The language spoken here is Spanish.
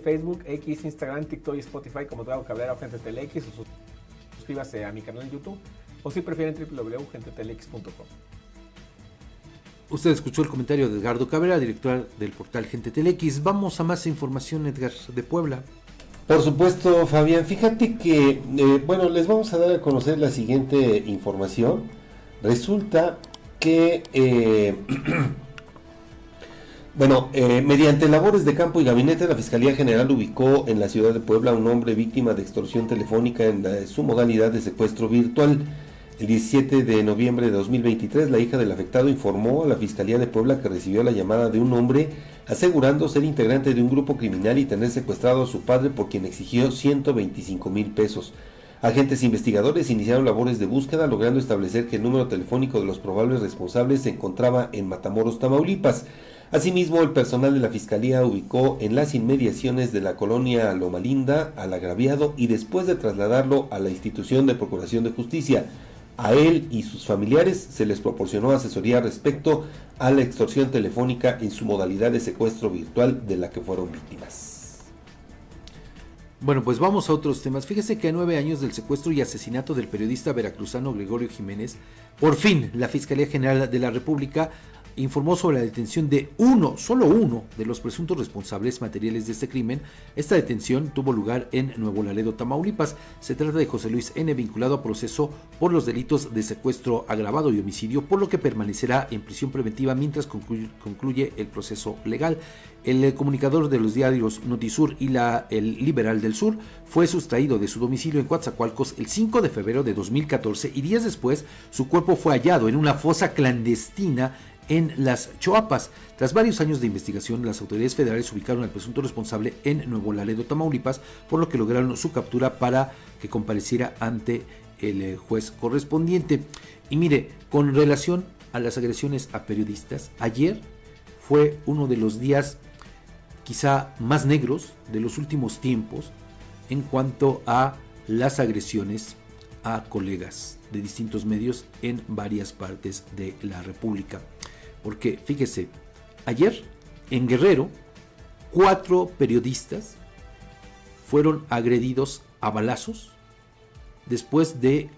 Facebook, X, Instagram, TikTok y Spotify como Drago Cabrera o Gente Telex o suscríbase a mi canal en YouTube o si prefieren www.gentetelex.com. Usted escuchó el comentario de Edgardo Cabrera, director del portal Gente Telex. Vamos a más información, Edgar, de Puebla. Por supuesto, Fabián. Fíjate que, eh, bueno, les vamos a dar a conocer la siguiente información. Resulta que eh, Bueno, eh, mediante labores de campo y gabinete, la Fiscalía General ubicó en la ciudad de Puebla a un hombre víctima de extorsión telefónica en su modalidad de secuestro virtual. El 17 de noviembre de 2023, la hija del afectado informó a la Fiscalía de Puebla que recibió la llamada de un hombre asegurando ser integrante de un grupo criminal y tener secuestrado a su padre por quien exigió 125 mil pesos. Agentes investigadores iniciaron labores de búsqueda logrando establecer que el número telefónico de los probables responsables se encontraba en Matamoros, Tamaulipas. Asimismo, el personal de la Fiscalía ubicó en las inmediaciones de la colonia Loma Linda al agraviado y después de trasladarlo a la institución de Procuración de Justicia, a él y sus familiares se les proporcionó asesoría respecto a la extorsión telefónica en su modalidad de secuestro virtual de la que fueron víctimas. Bueno, pues vamos a otros temas. Fíjese que a nueve años del secuestro y asesinato del periodista veracruzano Gregorio Jiménez, por fin la Fiscalía General de la República informó sobre la detención de uno, solo uno, de los presuntos responsables materiales de este crimen. Esta detención tuvo lugar en Nuevo Laredo, Tamaulipas. Se trata de José Luis N., vinculado a proceso por los delitos de secuestro agravado y homicidio, por lo que permanecerá en prisión preventiva mientras concluye, el proceso legal. El comunicador de los diarios Notisur y la, el Liberal del Sur fue sustraído de su domicilio en Coatzacoalcos el 5 de febrero de 2014 y días después su cuerpo fue hallado en una fosa clandestina en las Choapas. Tras varios años de investigación, las autoridades federales ubicaron al presunto responsable en Nuevo Laredo, Tamaulipas, por lo que lograron su captura para que compareciera ante el eh, juez correspondiente. Y mire, con relación a las agresiones a periodistas, ayer fue uno de los días quizá más negros de los últimos tiempos en cuanto a las agresiones a colegas de distintos medios en varias partes de la República. Porque fíjese, ayer en Guerrero, cuatro periodistas fueron agredidos a balazos después de